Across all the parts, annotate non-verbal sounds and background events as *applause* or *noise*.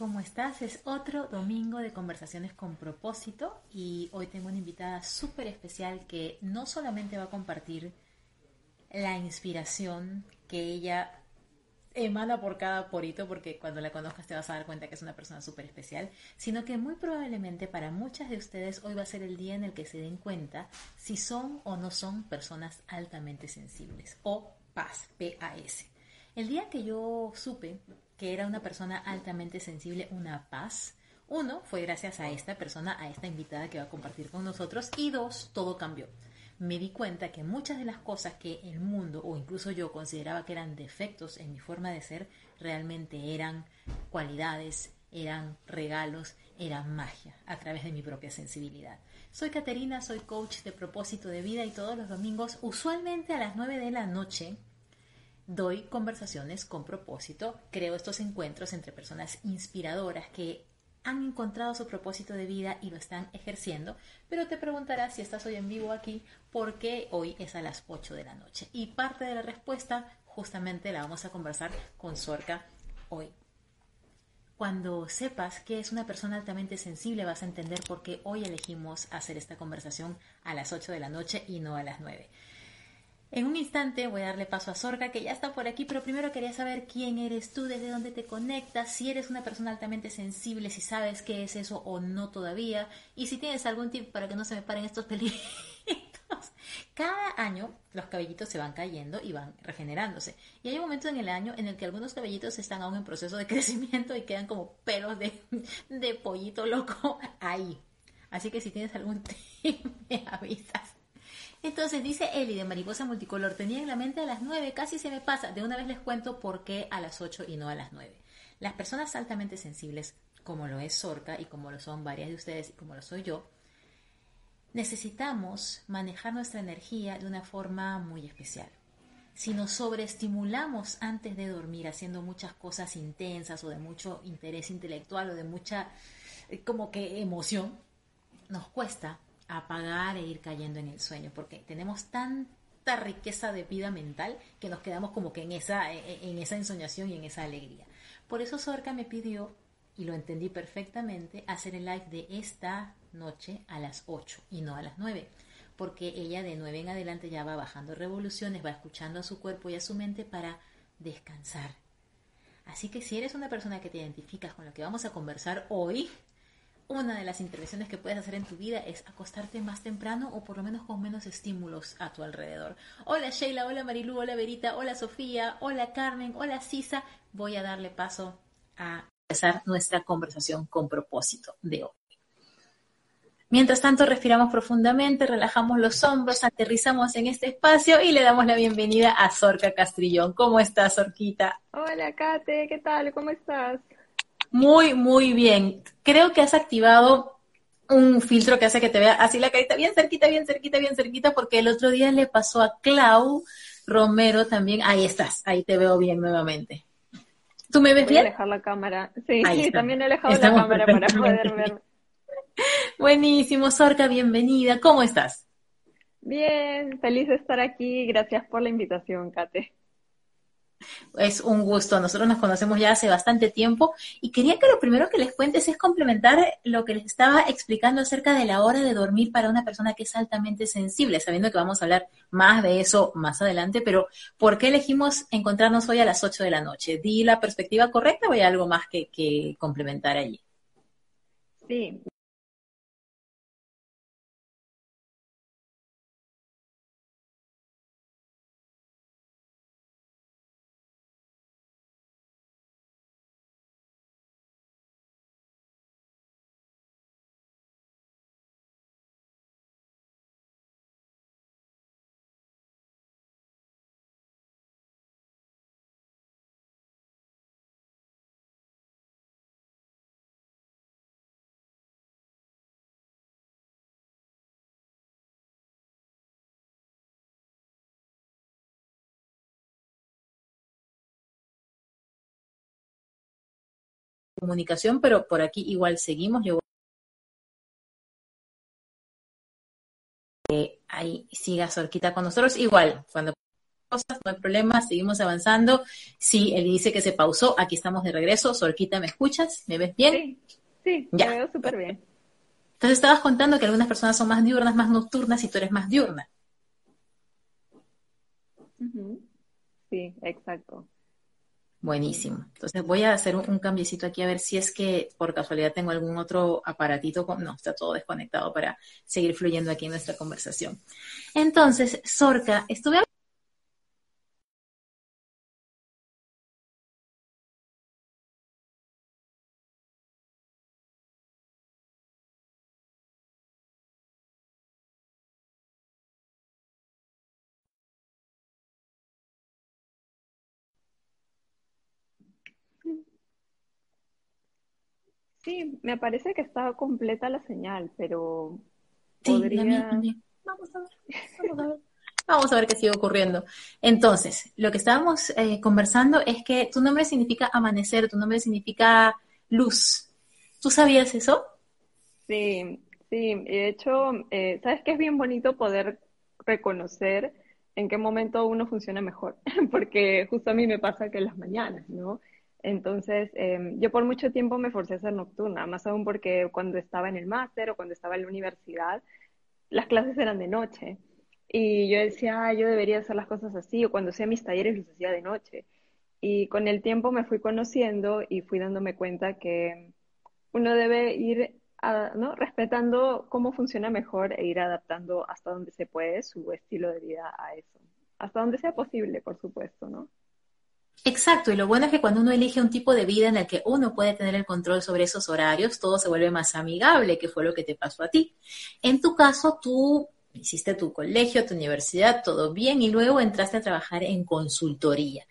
¿Cómo estás? Es otro domingo de conversaciones con propósito y hoy tengo una invitada súper especial que no solamente va a compartir la inspiración que ella emana por cada porito, porque cuando la conozcas te vas a dar cuenta que es una persona súper especial, sino que muy probablemente para muchas de ustedes hoy va a ser el día en el que se den cuenta si son o no son personas altamente sensibles o PAS, P-A-S. El día que yo supe que era una persona altamente sensible, una paz. Uno, fue gracias a esta persona, a esta invitada que va a compartir con nosotros. Y dos, todo cambió. Me di cuenta que muchas de las cosas que el mundo o incluso yo consideraba que eran defectos en mi forma de ser, realmente eran cualidades, eran regalos, eran magia a través de mi propia sensibilidad. Soy Caterina, soy coach de propósito de vida y todos los domingos, usualmente a las 9 de la noche, doy conversaciones con propósito, creo estos encuentros entre personas inspiradoras que han encontrado su propósito de vida y lo están ejerciendo, pero te preguntarás si estás hoy en vivo aquí, ¿por qué hoy es a las 8 de la noche? Y parte de la respuesta justamente la vamos a conversar con Sorca hoy. Cuando sepas que es una persona altamente sensible vas a entender por qué hoy elegimos hacer esta conversación a las 8 de la noche y no a las 9. En un instante voy a darle paso a Sorga, que ya está por aquí, pero primero quería saber quién eres tú, desde dónde te conectas, si eres una persona altamente sensible, si sabes qué es eso o no todavía, y si tienes algún tip para que no se me paren estos *laughs* pelitos. Cada año los cabellitos se van cayendo y van regenerándose. Y hay un momento en el año en el que algunos cabellitos están aún en proceso de *laughs* crecimiento y quedan como pelos de, de pollito loco ahí. Así que si tienes algún *laughs* tip, me avisas. Entonces dice Eli de Mariposa Multicolor, tenía en la mente a las 9, casi se me pasa. De una vez les cuento por qué a las 8 y no a las 9. Las personas altamente sensibles, como lo es Sorca y como lo son varias de ustedes y como lo soy yo, necesitamos manejar nuestra energía de una forma muy especial. Si nos sobreestimulamos antes de dormir haciendo muchas cosas intensas o de mucho interés intelectual o de mucha eh, como que emoción, nos cuesta apagar e ir cayendo en el sueño, porque tenemos tanta riqueza de vida mental que nos quedamos como que en esa, en esa ensoñación y en esa alegría. Por eso Sorca me pidió, y lo entendí perfectamente, hacer el live de esta noche a las 8 y no a las 9, porque ella de 9 en adelante ya va bajando revoluciones, va escuchando a su cuerpo y a su mente para descansar. Así que si eres una persona que te identificas con lo que vamos a conversar hoy, una de las intervenciones que puedes hacer en tu vida es acostarte más temprano o por lo menos con menos estímulos a tu alrededor. Hola Sheila, hola Marilu, hola Verita, hola Sofía, hola Carmen, hola Sisa. Voy a darle paso a empezar nuestra conversación con propósito de hoy. Mientras tanto, respiramos profundamente, relajamos los hombros, aterrizamos en este espacio y le damos la bienvenida a Sorca Castrillón. ¿Cómo estás, Sorquita? Hola, Kate, ¿qué tal? ¿Cómo estás? Muy, muy bien. Creo que has activado un filtro que hace que te vea así la carita bien cerquita, bien cerquita, bien cerquita, porque el otro día le pasó a Clau Romero también. Ahí estás, ahí te veo bien nuevamente. ¿Tú me ves Voy bien? a alejar la cámara. Sí, sí, también he alejado Estamos la cámara para poder ver. Buenísimo, Sorca, bienvenida. ¿Cómo estás? Bien, feliz de estar aquí. Gracias por la invitación, Kate. Es un gusto. Nosotros nos conocemos ya hace bastante tiempo y quería que lo primero que les cuentes es complementar lo que les estaba explicando acerca de la hora de dormir para una persona que es altamente sensible, sabiendo que vamos a hablar más de eso más adelante, pero ¿por qué elegimos encontrarnos hoy a las 8 de la noche? ¿Di la perspectiva correcta o hay algo más que, que complementar allí? Sí, comunicación, pero por aquí igual seguimos. Yo ahí siga Sorquita con nosotros. Igual, cuando cosas, no hay problema, seguimos avanzando. Sí, él dice que se pausó, aquí estamos de regreso. Sorquita, ¿me escuchas? ¿Me ves bien? Sí, sí, ya. me veo súper bien. Entonces estabas contando que algunas personas son más diurnas, más nocturnas y tú eres más diurna. Sí, exacto. Buenísimo. Entonces voy a hacer un, un, cambiecito aquí a ver si es que por casualidad tengo algún otro aparatito. Con... No, está todo desconectado para seguir fluyendo aquí nuestra conversación. Entonces, Sorca, estuve Sí, me parece que está completa la señal, pero sí, podría... Vamos a ver, vamos a ver. Vamos a ver qué sigue ocurriendo. Entonces, lo que estábamos eh, conversando es que tu nombre significa amanecer, tu nombre significa luz. ¿Tú sabías eso? Sí, sí. De hecho, eh, ¿sabes qué es bien bonito poder reconocer en qué momento uno funciona mejor? *laughs* Porque justo a mí me pasa que en las mañanas, ¿no? Entonces, em, yo por mucho tiempo me forcé a ser nocturna, más aún porque cuando estaba en el máster o cuando estaba en la universidad, las clases eran de noche. Y yo decía, ah, yo debería hacer las cosas así, o cuando hacía mis talleres los hacía de noche. Y con el tiempo me fui conociendo y fui dándome cuenta que uno debe ir respetando cómo funciona mejor e ir adaptando hasta donde se puede su estilo de vida a eso. Hasta donde sea posible, por supuesto, ¿no? Exacto, y lo bueno es que cuando uno elige un tipo de vida en el que uno puede tener el control sobre esos horarios, todo se vuelve más amigable, que fue lo que te pasó a ti. En tu caso, tú hiciste tu colegio, tu universidad, todo bien, y luego entraste a trabajar en consultoría.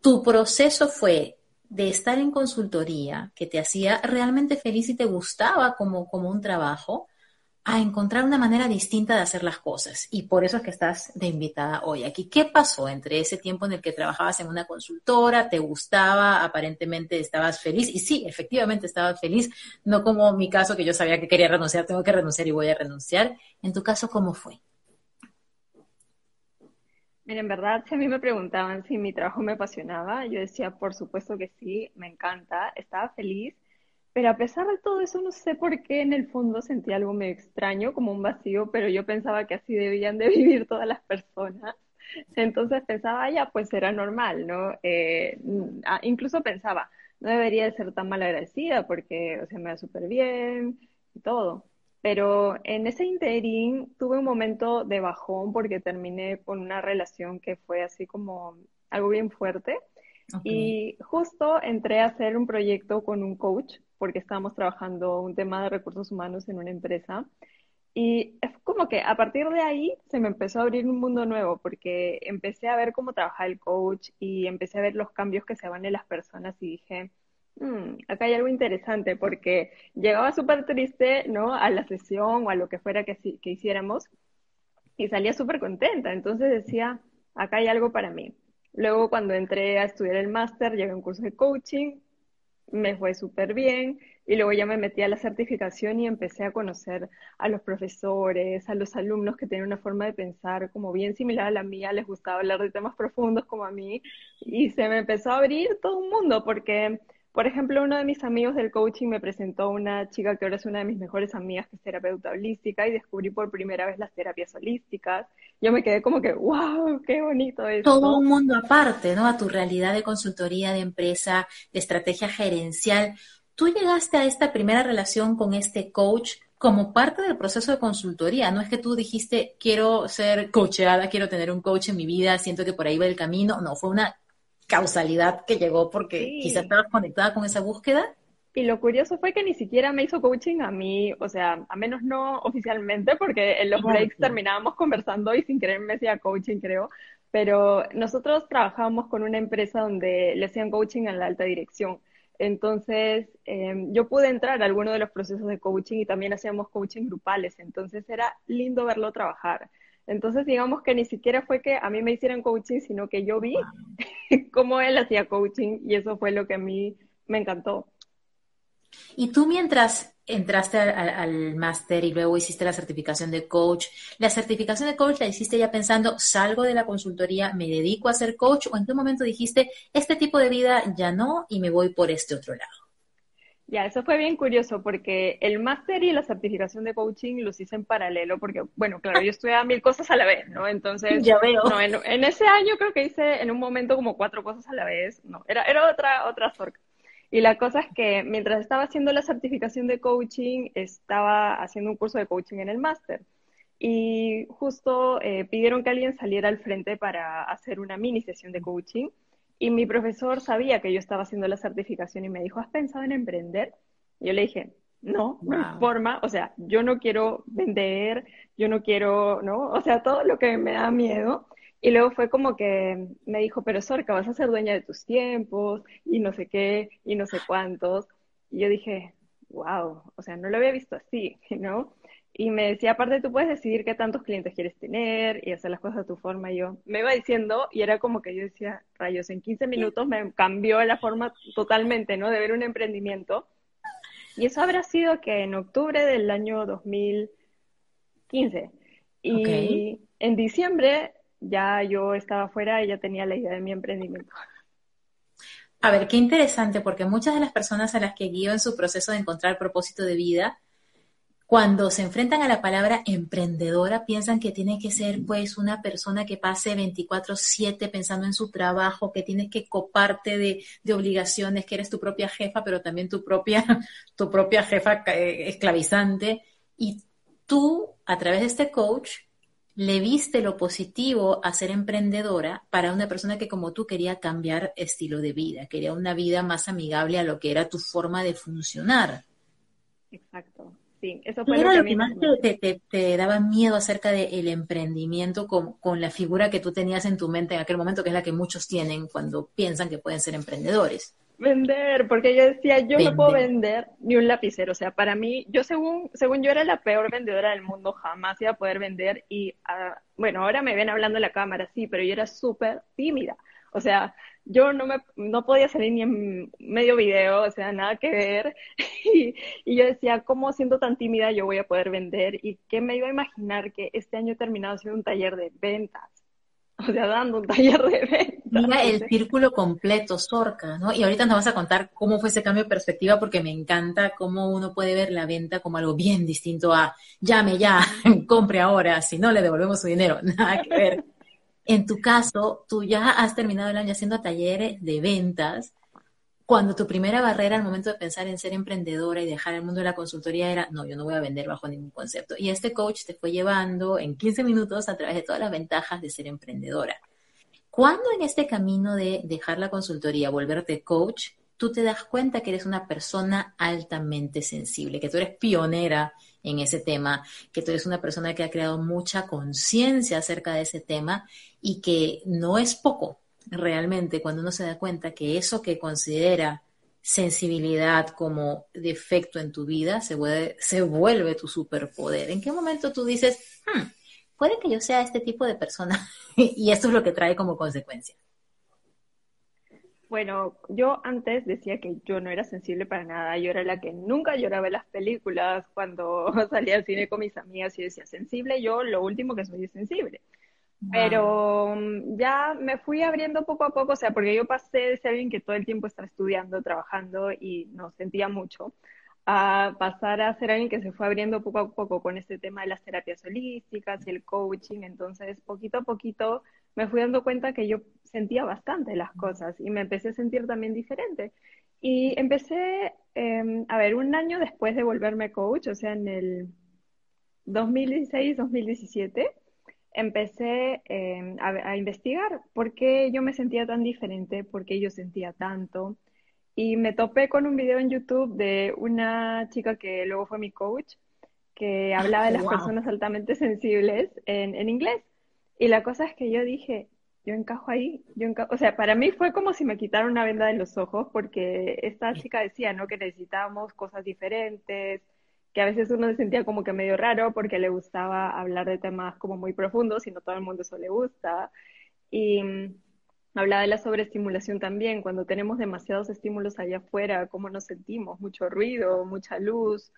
Tu proceso fue de estar en consultoría, que te hacía realmente feliz y te gustaba como, como un trabajo, a encontrar una manera distinta de hacer las cosas. Y por eso es que estás de invitada hoy aquí. ¿Qué pasó entre ese tiempo en el que trabajabas en una consultora, te gustaba, aparentemente estabas feliz? Y sí, efectivamente estabas feliz, no como mi caso que yo sabía que quería renunciar, tengo que renunciar y voy a renunciar. En tu caso, ¿cómo fue? Mira, en verdad, si a mí me preguntaban si mi trabajo me apasionaba, yo decía, por supuesto que sí, me encanta, estaba feliz pero a pesar de todo eso, no sé por qué en el fondo sentía algo medio extraño, como un vacío, pero yo pensaba que así debían de *laughs* vivir todas las personas. Entonces pensaba, ya, pues era normal, ¿no? Eh, ah, incluso pensaba, no debería de ser tan mal agradecida porque, o sea, me va súper bien y todo. Pero en ese interín tuve un momento de bajón porque terminé con una relación que fue así como algo bien fuerte. Y justo entré a hacer un proyecto con un coach porque estábamos trabajando un tema de recursos humanos en una empresa. Y es como que a partir de ahí se me empezó a abrir un mundo nuevo, porque empecé a ver cómo trabaja el coach y empecé a ver los cambios que se van en las personas y dije, mm, acá hay algo interesante, porque llegaba súper triste, ¿no? A la sesión o a lo que fuera que, que hiciéramos y salía súper contenta. Entonces decía, acá hay algo para mí. Luego cuando entré a estudiar el máster, llegué a un curso de coaching, me fue súper bien y luego ya me metí a la certificación y empecé a conocer a los profesores, a los alumnos que tienen una forma de pensar como bien similar a la mía, les gustaba hablar de temas profundos como a mí y se me empezó a abrir todo un mundo porque por ejemplo, uno de mis amigos del coaching me presentó a una chica que ahora es una de mis mejores amigas, que es terapeuta holística, y descubrí por primera vez las terapias holísticas. Yo me quedé como que, wow, qué bonito es. Todo un mundo aparte, ¿no? A tu realidad de consultoría, de empresa, de estrategia gerencial. Tú llegaste a esta primera relación con este coach como parte del proceso de consultoría. No es que tú dijiste, quiero ser coachada, quiero tener un coach en mi vida, siento que por ahí va el camino. No, fue una causalidad que llegó porque quizás estabas conectada con esa búsqueda. Y lo curioso fue que ni siquiera me hizo coaching a mí, o sea, a menos no oficialmente, porque en los breaks terminábamos conversando y sin querer me hacía coaching, creo. Pero nosotros trabajábamos con una empresa donde le hacían coaching en la alta dirección. Entonces, em, yo pude entrar a alguno de los procesos de coaching y también hacíamos coaching grupales. Entonces, era lindo verlo trabajar. Entonces, digamos que ni siquiera fue que a mí me hicieran coaching, sino que yo vi *laughs* cómo él hacía coaching y eso fue lo que a mí me encantó. Y tú mientras entraste al, máster y luego hiciste la certificación de coach, ¿la certificación de coach la hiciste ya pensando, salgo de la consultoría, me dedico a ser coach o en qué momento dijiste, este tipo de vida ya no y me voy por este otro lado? Ya, eso fue bien curioso porque el máster y la certificación de coaching los hice en paralelo porque, bueno, claro, yo estudiaba mil cosas a la vez, ¿no? Entonces, ya veo. No, en, ese año creo que hice en un momento como cuatro cosas a la vez, no, era, era otra, otra sorca. Y la cosa es que mientras estaba haciendo la certificación de coaching, estaba haciendo un curso de coaching en el máster. Y justo eh, pidieron que alguien saliera al frente para hacer una mini sesión de coaching. Y mi profesor sabía que yo estaba haciendo la certificación y me dijo, ¿has pensado en emprender? Y yo le dije, no, no hay forma, o sea, yo no quiero vender, yo no quiero, ¿no? O sea, todo lo que me da miedo. Y luego fue como que me dijo, pero Sorca, vas a ser dueña de tus tiempos y no sé qué y no sé cuántos. Y yo dije, wow, o sea, no lo había visto así, *laughs* ¿no? Y me decía, aparte tú puedes decidir qué tantos clientes quieres tener y hacer las cosas a tu forma. Y yo me iba diciendo y era como que yo decía, rayos, en 15 minutos me cambió la forma totalmente, ¿no? De ver un emprendimiento. Y eso habrá sido que en octubre del año 2015. Y en diciembre ya yo estaba fuera y ya tenía la idea de mi emprendimiento. A ver, qué interesante, porque muchas de las personas a las que guío en su proceso de encontrar propósito de vida, cuando se enfrentan a la palabra emprendedora, piensan que tiene que ser pues una persona que pase 24/7 pensando en su trabajo, que tienes que coparte de, de, obligaciones, que eres tu propia jefa, pero también tu propia, *laughs* tu propia jefa eh, esclavizante. Y tú, a través de este coach, le viste lo positivo a ser emprendedora para una persona que como tú quería cambiar estilo de vida, quería una vida más amigable a lo que era tu forma de funcionar. Exacto. Sí, eso fue ¿Qué lo era lo que más te, daba miedo acerca del emprendimiento con, con, la figura que tú tenías en tu mente en aquel momento, que es la que muchos tienen cuando piensan que pueden ser emprendedores? Vender, porque yo decía, yo no puedo vender ni un lapicero. O sea, para mí, yo según, según yo era la peor vendedora del mundo, jamás iba a poder vender. Y ah, bueno, ahora me ven hablando en la cámara, sí, pero yo era súper tímida. O sea, yo no me no podía salir ni en medio video, o sea, nada que ver. *laughs* Y, y, yo decía, ¿cómo siendo tan tímida yo voy a poder vender? ¿Y qué me iba a imaginar que este año he terminado haciendo un taller de ventas? o sea, dando un taller de venta. Mira el *laughs* círculo completo, Sorca, ¿no? Y ahorita nos vas a contar cómo fue ese cambio de perspectiva, porque me encanta cómo uno puede ver la venta como algo bien distinto a llame ya, *laughs* compre ahora, si no le devolvemos su dinero, nada que ver. En tu caso, tú ya has terminado el año haciendo talleres de ventas cuando tu primera barrera al momento de pensar en ser emprendedora y dejar el mundo de la consultoría era, no, yo no voy a vender bajo ningún concepto. Y este coach te fue llevando en 15 minutos a través de todas las ventajas de ser emprendedora. ¿Cuándo en este camino de dejar la consultoría, volverte coach, tú te das cuenta que eres una persona altamente sensible, que tú eres pionera en ese tema, que tú eres una persona que ha creado mucha conciencia acerca de ese tema y que no es poco, realmente cuando uno se da cuenta que eso que considera sensibilidad como defecto en tu vida se vuelve, se vuelve tu superpoder. ¿En qué momento tú dices, hmm, puede que yo sea este tipo de persona? *laughs* y esto es lo que trae como consecuencia. Bueno, yo antes decía que yo no era sensible para nada. Yo era la que nunca lloraba en las películas cuando *laughs* salía al cine con mis amigas y decía sensible. Yo lo último que soy es sensible. Pero mm, ya me fui abriendo poco a poco, o sea, porque yo pasé de ser alguien que todo el tiempo estaba estudiando, trabajando y no sentía mucho, a pasar a ser alguien que se fue abriendo poco a poco con este tema de las terapias holísticas y el coaching. Entonces, poquito a poquito me fui dando cuenta que yo sentía bastante las cosas y me empecé a sentir también diferente. Y empecé, em, a ver, un año después de volverme coach, o sea, en el 2016-2017 empecé em, a, investigar por qué yo me sentía tan diferente, por qué yo sentía tanto. Y me topé con un video en YouTube de una chica que luego fue mi coach, que hablaba de las personas altamente sensibles en, en, inglés. Y la cosa es que yo dije, yo encajo ahí, yo encajo, o sea, para mí fue como si me quitaran una venda de los ojos, porque esta chica decía, ¿no? Que necesitábamos cosas diferentes, que a veces uno se sentía como que medio raro porque le gustaba hablar de temas como muy profundos y no todo el mundo eso le gusta. Y, Hablaba de la sobreestimulación también, cuando tenemos demasiados estímulos allá afuera, cómo nos sentimos, mucho ruido, mucha luz.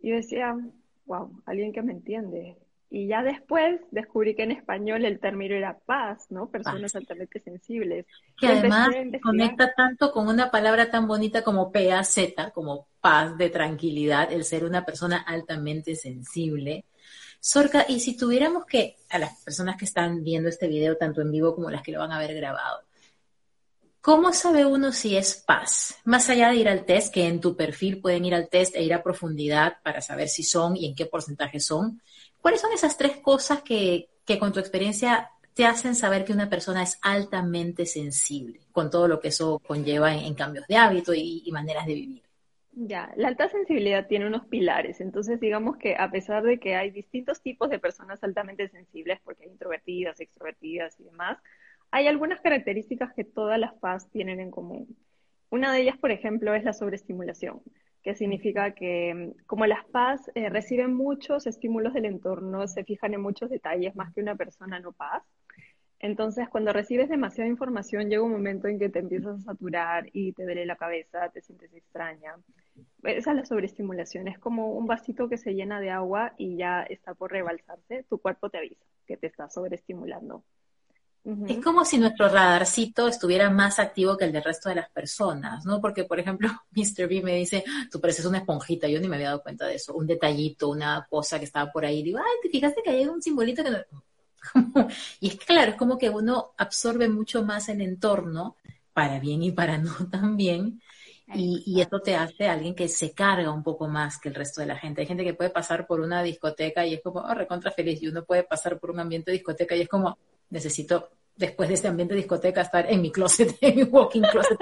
Y decía, wow, alguien que me entiende. Y ya después descubrí que en español el término era paz, ¿no? Personas altamente sensibles. Que además conecta tanto con una palabra tan bonita como PAZ, como paz de tranquilidad, el ser una persona altamente sensible. Sorca, y si tuviéramos que, a las personas que están viendo este video, tanto en vivo como las que lo van a ver grabado, ¿cómo sabe uno si es paz? Más allá de ir al test, que en tu perfil pueden ir al test e ir a profundidad para saber si son y en qué porcentaje son, ¿Cuáles son esas tres cosas que, con tu experiencia te hacen saber que una persona es altamente sensible con todo lo que eso conlleva en, cambios de hábito y, maneras de vivir? Ya, la alta sensibilidad tiene unos pilares, entonces digamos que a pesar de que hay distintos tipos de personas altamente sensibles, porque hay introvertidas, extrovertidas y demás, hay algunas características que todas las PAS tienen en común. Una de ellas, por ejemplo, es la sobreestimulación que significa que mm, como las PAS eh, reciben muchos estímulos del entorno, se fijan en muchos detalles más que una persona no PAS. Entonces, cuando recibes demasiada información, llega un momento en que te empiezas a saturar y te duele la cabeza, te sientes extraña. Esa es la sobreestimulación, es como un vasito que se llena de agua y ya está por rebalsarse, tu cuerpo te avisa que te está sobreestimulando. Es como si nuestro radarcito estuviera más activo que el del resto de las personas, ¿no? Porque, por ejemplo, *laughs* Mr. B me dice, tú pareces una esponjita, yo ni me había dado cuenta de eso, un detallito, una cosa que estaba por ahí, digo, ay, ¿te fijaste que hay un simbolito que no... *laughs* y es que, claro, es como que uno absorbe mucho más el entorno, para bien y para no *laughs* también, y, y esto te hace alguien que se carga un poco más que el resto de la gente. Hay gente que puede pasar por una discoteca y es como, oh, recontra feliz, y uno puede pasar por un ambiente de discoteca y es como, necesito, después de este ambiente de discoteca, estar en mi closet, *laughs* en mi walking closet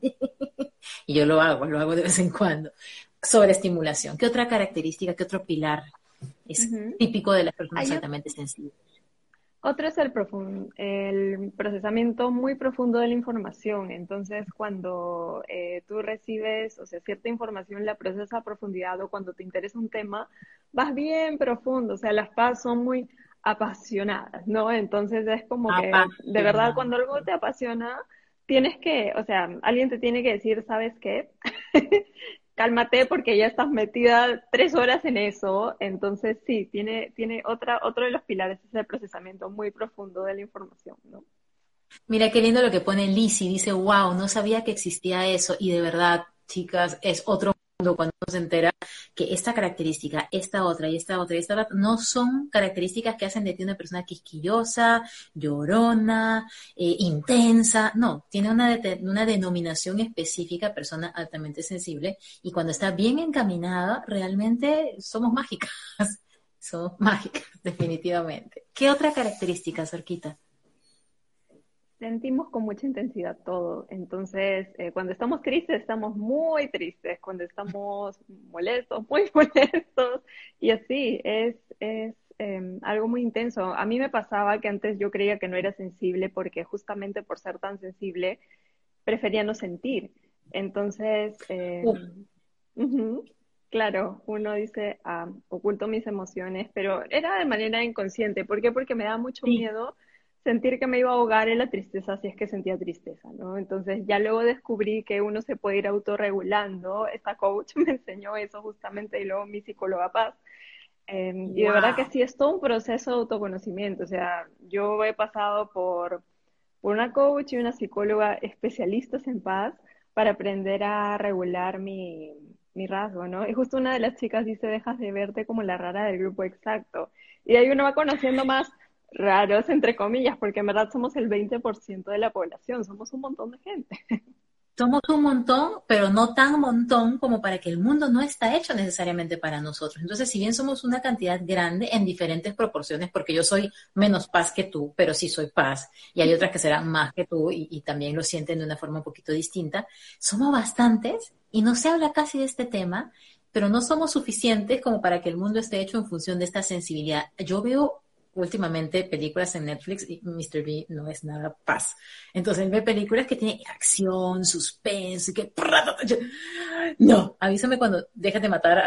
*laughs* y yo lo hago, lo hago de vez en cuando. Sobre estimulación. ¿Qué otra característica, qué otro pilar es típico de las personas altamente sensibles? Otro es el, el procesamiento muy profundo de la información. Entonces, cuando eh, tú recibes, o sea, cierta información, la procesas a profundidad o cuando te interesa un tema, vas bien profundo. O sea, las paz son muy apasionadas, ¿no? Entonces es como que, de verdad, cuando algo te apasiona, tienes que, o sea, alguien te tiene que decir, ¿sabes qué? *laughs* Cálmate porque ya estás metida tres horas en eso. Entonces, sí, tiene, tiene otra, otro de los pilares es el procesamiento muy profundo de la información, ¿no? Mira qué lindo lo que pone Lizzie, dice, wow, no sabía que existía eso y de verdad, chicas, es otro cuando se entera que esta característica, esta otra y esta otra y esta otra no son características que hacen de ti una persona quisquillosa, llorona, eh, intensa, no, tiene una, una denominación específica, persona altamente sensible, y cuando está bien encaminada, realmente somos mágicas, *laughs* somos mágicas, *laughs* definitivamente. ¿Qué otra característica, Cerquita? Sentimos con mucha intensidad todo. Entonces, eh, cuando estamos tristes, estamos muy tristes. Cuando estamos molestos, *laughs* muy molestos. Y así, es, es em, algo muy intenso. A mí me pasaba que antes yo creía que no era sensible porque justamente por ser tan sensible, prefería no sentir. Entonces, eh, claro, uno dice, ah, oculto mis emociones, pero era de manera inconsciente. ¿Por qué? Porque me da mucho miedo sentir que me iba a ahogar en la tristeza si es que sentía tristeza, ¿no? Entonces ya luego descubrí que uno se puede ir autorregulando, esta coach *laughs* me enseñó eso justamente y luego mi psicóloga Paz. Em, y de verdad que sí es todo un proceso de autoconocimiento, o sea, yo he pasado por, por una coach y una psicóloga especialistas en paz para aprender a regular mi, mi rasgo, ¿no? Y justo una de las chicas dice, dejas de verte como la rara del grupo exacto. Y ahí uno va conociendo más raros, entre comillas, porque en verdad somos el 20% de la población, somos un montón de gente. *laughs* Somos un montón, pero no tan montón como para que el mundo no está hecho necesariamente para nosotros. Entonces, si bien somos una cantidad grande en diferentes proporciones, porque yo soy menos paz que tú, pero sí soy paz, y hay otras que serán más que tú y, y también lo sienten de una forma un poquito distinta, somos bastantes y no se habla casi de este tema, pero no somos suficientes como para que el mundo esté hecho en función de esta sensibilidad. Yo veo últimamente películas en Netflix y Mr. B no es nada paz. Entonces ve películas que tienen acción, suspense, que... No, avísame cuando déjate matar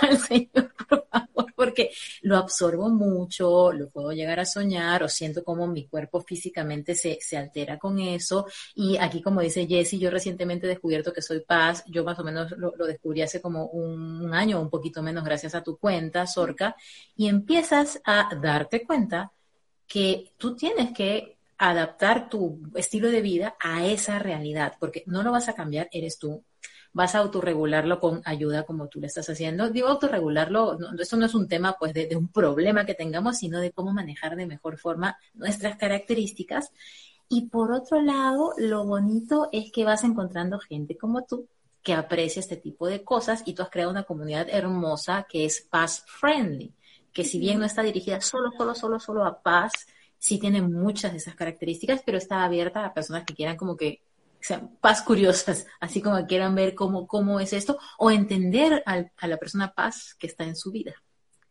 al, *laughs* señor, por favor. porque lo absorbo mucho, lo puedo llegar a soñar o siento como mi cuerpo físicamente se, se altera con eso. Y aquí, como dice Jessie, yo recientemente he descubierto que soy paz, yo más o menos lo, descubrí hace como un, un año, un poquito menos gracias a tu cuenta, Sorca, y empiezas a darte cuenta que tú tienes que adaptar tu estilo de vida a esa realidad, porque no lo vas a cambiar, eres tú. Vas a autorregularlo con ayuda como tú le estás haciendo. Digo autorregularlo, no, esto no es un tema pues de, un problema que tengamos, sino de cómo manejar de mejor forma nuestras características. Y por otro lado, lo bonito es que vas encontrando gente como tú que aprecia este tipo de cosas y tú has creado una comunidad hermosa que es paz friendly, que si bien no está dirigida solo, solo, solo, solo a paz, sí tiene muchas de esas características, pero está abierta a personas que quieran como que sean paz curiosas, *laughs* así como quieran ver cómo, cómo es esto, o entender a la persona paz que está en su vida.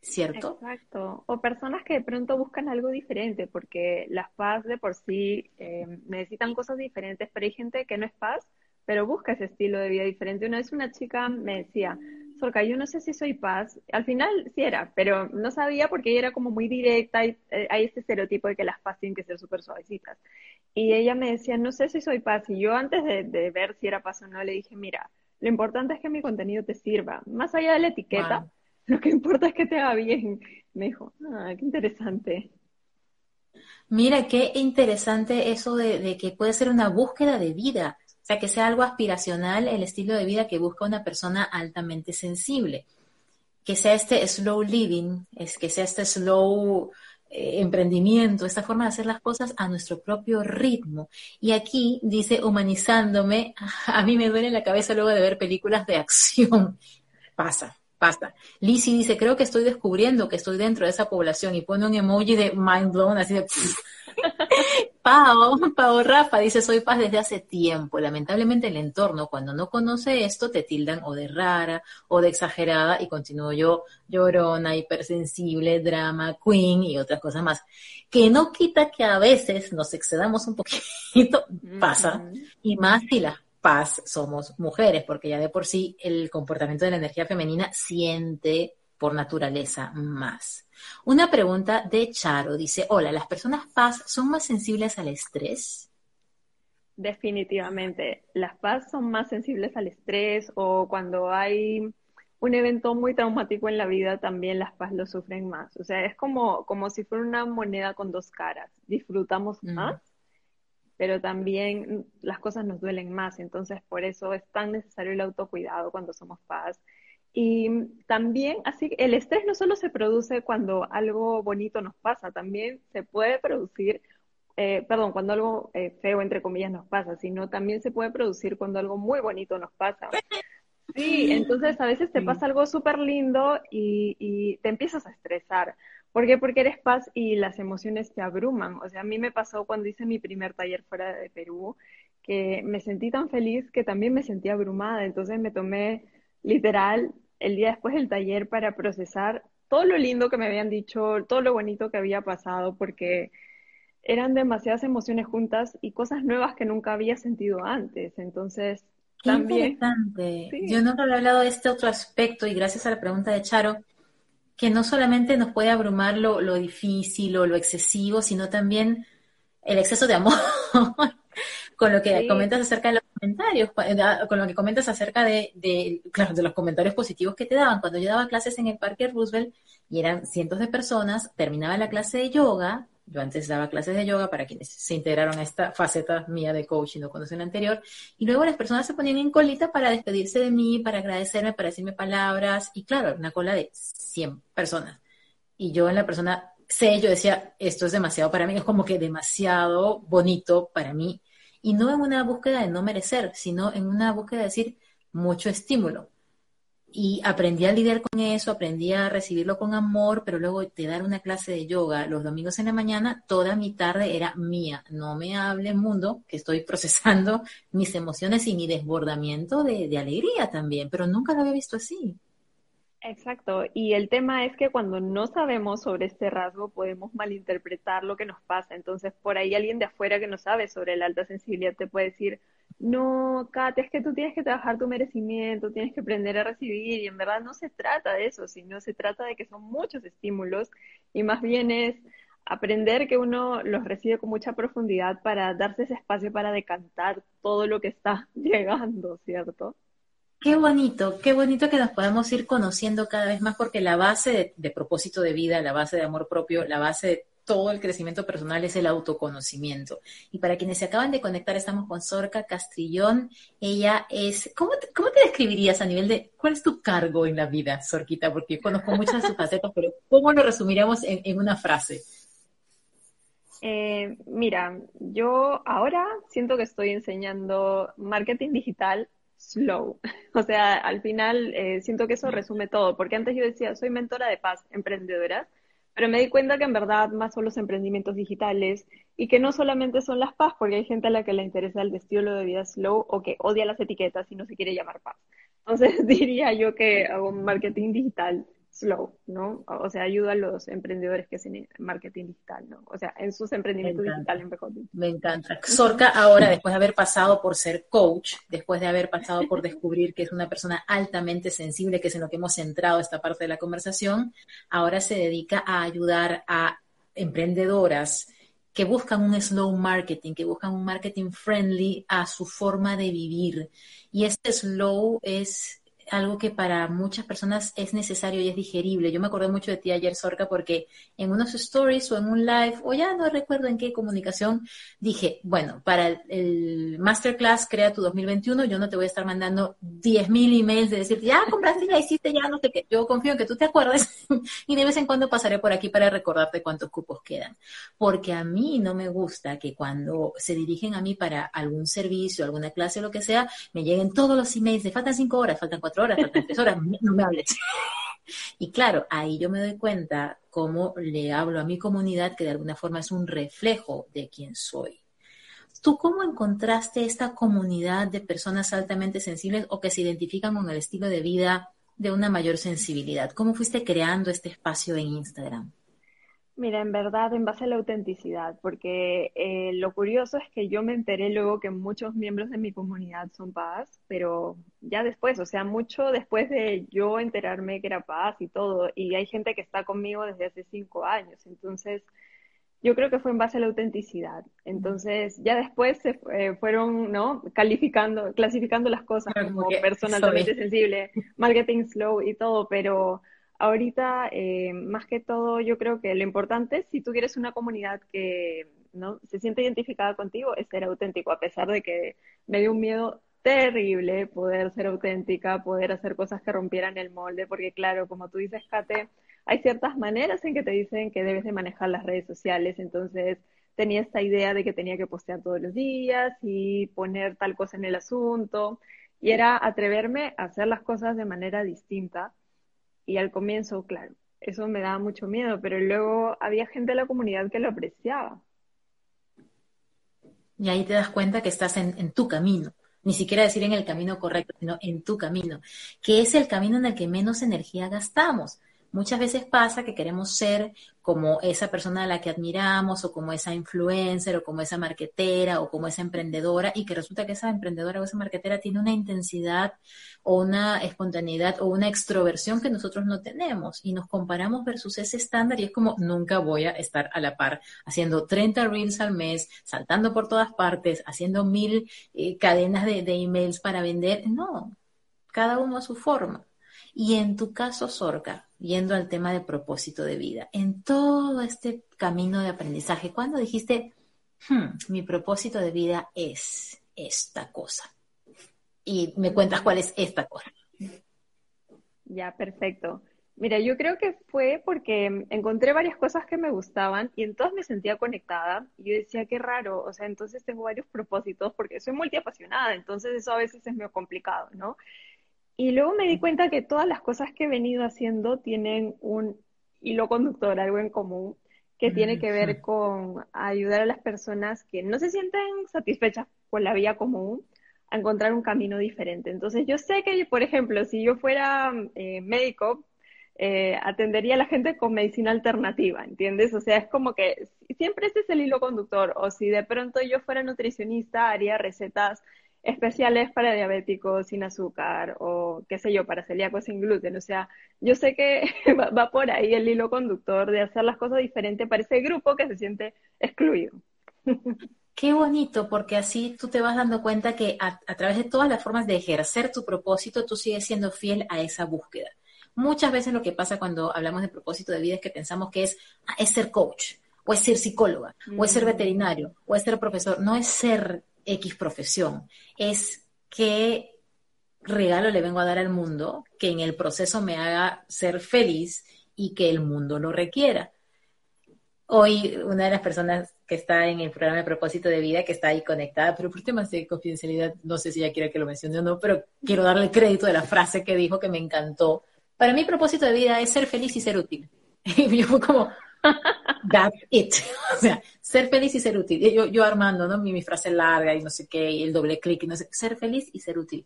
¿Cierto? Exacto. O personas que de pronto buscan algo diferente, porque las paz de por sí eh, necesitan cosas diferentes, pero hay gente que no es paz, pero busca ese estilo de vida diferente. Una vez una chica me decía, Sorca, yo no sé si soy paz. Al final sí era, pero no sabía porque ella era como muy directa y eh, hay este estereotipo de que las paz tienen que ser súper suavecitas. Y ella me decía, no sé si soy paz. Y yo antes de, ver si era paz o no, le dije, mira, lo importante es que mi contenido te sirva. Más allá de la etiqueta, *laughs* lo que importa es que te haga bien. Me dijo, ah, qué interesante. Mira, qué interesante eso de que puede ser una búsqueda de vida o sea, que sea algo aspiracional el estilo de vida que busca una persona altamente sensible. Que sea este slow living, es que sea este slow eh, emprendimiento, esta forma de hacer las cosas a nuestro propio ritmo. Y aquí dice, humanizándome, *laughs* a mí me duele la cabeza luego de ver películas de acción. *laughs* Pasa, pasa. Lizzie dice, creo que estoy descubriendo que estoy dentro de esa población y pone un emoji de mind blown, así de... *laughs* Pau, Pau Rafa dice, soy paz desde hace tiempo. Lamentablemente el entorno, cuando no conoce esto, te tildan o de rara o de exagerada y continúo yo llorona, hipersensible, drama, queen y otras cosas más. Que no quita que a veces nos excedamos un poquito, pasa, y más si las paz somos mujeres, porque ya de por sí el comportamiento de la energía femenina siente por naturaleza más. Una pregunta de Charo dice, hola, ¿las personas paz son más sensibles al estrés? Definitivamente, las paz son más sensibles al estrés o cuando hay un evento muy traumático en la vida, también las paz lo sufren más. O sea, es como, como si fuera una moneda con dos caras. Disfrutamos más, pero también las cosas nos duelen más. Entonces, por eso es tan necesario el autocuidado cuando somos paz y también, así, el estrés no solo se produce cuando algo bonito nos pasa, también se puede producir, eh, perdón, cuando algo eh, feo, entre comillas, nos pasa, sino también se puede producir cuando algo muy bonito nos pasa. Sí, entonces a veces te pasa algo súper lindo y, y, te empiezas a estresar. ¿Por qué? Porque eres paz y las emociones te abruman. O sea, a mí me pasó cuando hice mi primer taller fuera de Perú, que me sentí tan feliz que también me sentí abrumada. Entonces me tomé literal el día después del taller para procesar todo lo lindo que me habían dicho, todo lo bonito que había pasado, porque eran demasiadas emociones juntas y cosas nuevas que nunca había sentido antes. Entonces, Qué también. Interesante. Yo no había hablado de este otro aspecto y gracias a la pregunta de Charo, que no solamente nos puede abrumar lo, lo difícil o lo excesivo, sino también el exceso de amor. *laughs* con lo que comentas acerca de los comentarios, con lo que comentas acerca de, de, claro, de los comentarios positivos que te daban. Cuando yo daba clases en el Parque Roosevelt y eran cientos de personas, terminaba la clase de yoga, yo antes daba clases de yoga para quienes se integraron a esta faceta mía de coaching, no conocen anterior, y luego las personas se ponían en colita para despedirse de mí, para agradecerme, para decirme palabras, y claro, una cola de 100 personas. Y yo en la persona sé, yo decía, esto es demasiado para mí, es como que demasiado bonito para mí y no en una búsqueda de no merecer, sino en una búsqueda de decir mucho estímulo. Y aprendí a lidiar con eso, aprendí a recibirlo con amor, pero luego de dar una clase de yoga los domingos en la mañana, toda mi tarde era mía. No me hable mundo, que estoy *laughs* procesando mis emociones y mi desbordamiento de, de alegría también, pero nunca lo había visto así. Exacto, y el tema es que cuando no sabemos sobre este rasgo podemos malinterpretar lo que nos pasa. Entonces, por ahí alguien de afuera que no sabe sobre la alta sensibilidad te puede decir, no, Kate, es que tú tienes que trabajar tu merecimiento, tienes que aprender a recibir, y en verdad no se trata de eso, sino se trata de que son muchos estímulos y más bien es aprender que uno los recibe con mucha profundidad para darse ese espacio para decantar todo lo que está *laughs* llegando, ¿cierto? Qué bonito, qué bonito que nos podamos ir conociendo cada vez más porque la base de, propósito de vida, la base de amor propio, la base de todo el crecimiento personal es el autoconocimiento. Y para quienes se acaban de conectar, estamos con Sorca Castrillón. Ella es, ¿cómo te, describirías a nivel de, cuál es tu cargo en la vida, Sorquita? Porque conozco muchas de sus facetas, pero ¿cómo lo resumiríamos en, en una frase? Eh, mira, yo ahora siento que estoy enseñando marketing digital slow. *laughs* O sea, al final eh, siento que eso resume todo, porque antes yo decía, soy mentora de paz, emprendedora, pero me di cuenta que en verdad más son los emprendimientos digitales y que no solamente son las paz, porque hay gente a la que le interesa el estilo de vida slow o que odia las etiquetas y no se quiere llamar paz. Entonces *laughs* diría yo que hago marketing digital slow, ¿no? O sea, ayuda a los emprendedores que hacen marketing digital, ¿no? O sea, en sus emprendimientos digitales, mejor dicho. Me encanta. Sorca ahora, después de haber pasado por ser coach, después de haber pasado por descubrir que es una persona altamente sensible, que es en lo que hemos centrado esta parte de la conversación, ahora se dedica a ayudar a emprendedoras que buscan un slow marketing, que buscan un marketing friendly a su forma de vivir. Y este slow es algo que para muchas personas es necesario y es digerible. Yo me acordé mucho de ti ayer, Sorca, porque en unos stories o en un live, o ya no recuerdo en qué comunicación, dije, bueno, para el, Masterclass Crea tu 2021, yo no te voy a estar mandando 10.000 emails de decir, ya compraste, ya hiciste, ya no sé qué. Yo confío en que tú te acuerdes *laughs* y de vez en cuando pasaré por aquí para recordarte cuántos cupos quedan. Porque a mí no me gusta que cuando se dirigen a mí para algún servicio, alguna clase o lo que sea, me lleguen todos los emails de faltan cinco horas, faltan cuatro horas, tres horas, no me hables. Y claro, ahí yo me doy cuenta cómo le hablo a mi comunidad, que de alguna forma es un reflejo de quién soy. ¿Tú cómo encontraste esta comunidad de personas altamente sensibles o que se identifican con el estilo de vida de una mayor sensibilidad? ¿Cómo fuiste creando este espacio en Instagram? Mira, en verdad, en base a la autenticidad, porque eh, lo curioso es que yo me enteré luego que muchos miembros de mi comunidad son paz, pero ya después, o sea, mucho después de yo enterarme que era paz y todo, y hay gente que está conmigo desde hace cinco años, entonces yo creo que fue en base a la autenticidad. Entonces, ya después se eh, fueron, ¿no? Calificando, clasificando las cosas como personalmente sensible, marketing slow y todo, pero ahorita, eh, más que todo, yo creo que lo importante, si tú quieres una comunidad que no se siente identificada contigo, es ser auténtico, a pesar de que me dio un miedo terrible poder ser auténtica, poder hacer cosas que rompieran el molde, porque claro, como tú dices, Kate, hay ciertas maneras en que te dicen que debes de manejar las redes sociales, entonces tenía esta idea de que tenía que postear todos los días y poner tal cosa en el asunto, y era atreverme a hacer las cosas de manera distinta y al comienzo, claro, eso me daba mucho miedo, pero luego había gente de la comunidad que lo apreciaba. Y ahí te das cuenta que estás en, en, tu camino, ni siquiera decir en el camino correcto, sino en tu camino, que es el camino en el que menos energía gastamos. Muchas veces pasa que queremos ser como esa persona a la que admiramos o como esa influencer o como esa marquetera o como esa emprendedora y que resulta que esa emprendedora o esa marquetera tiene una intensidad o una espontaneidad o una extroversión que nosotros no tenemos y nos comparamos versus ese estándar y es como nunca voy a estar a la par haciendo 30 reels al mes, saltando por todas partes, haciendo mil eh, cadenas de, de emails para vender. No, cada uno a su forma. Y en tu caso, Sorca, yendo al tema de propósito de vida, en todo este camino de aprendizaje, ¿cuándo dijiste, hmm, mi propósito de vida es esta cosa? Y me cuentas cuál es esta cosa. Ya, perfecto. Mira, yo creo que fue porque encontré varias cosas que me gustaban y en todas me sentía conectada. Y yo decía, qué raro, o sea, entonces tengo varios propósitos porque soy multiapasionada, entonces eso a veces es medio complicado, ¿no? Y luego me di cuenta que todas las cosas que he venido haciendo tienen un hilo conductor, algo en común, que tiene que ver con ayudar a las personas que no se sienten satisfechas con la vida común a encontrar un camino diferente. Entonces yo sé que, por ejemplo, si yo fuera eh, médico, eh, atendería a la gente con medicina alternativa, ¿entiendes? O sea, es como que siempre ese es el hilo conductor. O si de pronto yo fuera nutricionista, haría recetas especiales para diabéticos sin azúcar o qué sé yo, para celíacos sin gluten. O sea, yo sé que *laughs* va, por ahí el hilo conductor de hacer las cosas diferentes para ese grupo que se siente excluido. Qué bonito, porque así tú te vas dando cuenta que a, través de todas las formas de ejercer tu propósito, tú sigues siendo fiel a esa búsqueda. Muchas veces lo que pasa cuando hablamos de propósito de vida es que pensamos que es, ah, es ser coach, o es ser psicóloga, o es ser mm. veterinario, o es ser profesor. No es ser X profesión, es qué regalo le vengo a dar al mundo que en el proceso me haga ser feliz y que el mundo lo requiera. Hoy una de las personas que está en el programa de propósito de vida, que está ahí conectada, pero por temas de confidencialidad, no sé si ella quiere que lo mencione o no, pero quiero darle crédito de la frase que dijo que me encantó. Para mí, propósito de vida es ser feliz y ser útil. *laughs* Y yo como, that's it. *laughs* o sea, ser feliz y ser útil. Yo, yo armando, ¿no? Mi, mi frase larga y no sé qué, y el doble clic y no sé, ser feliz y ser útil.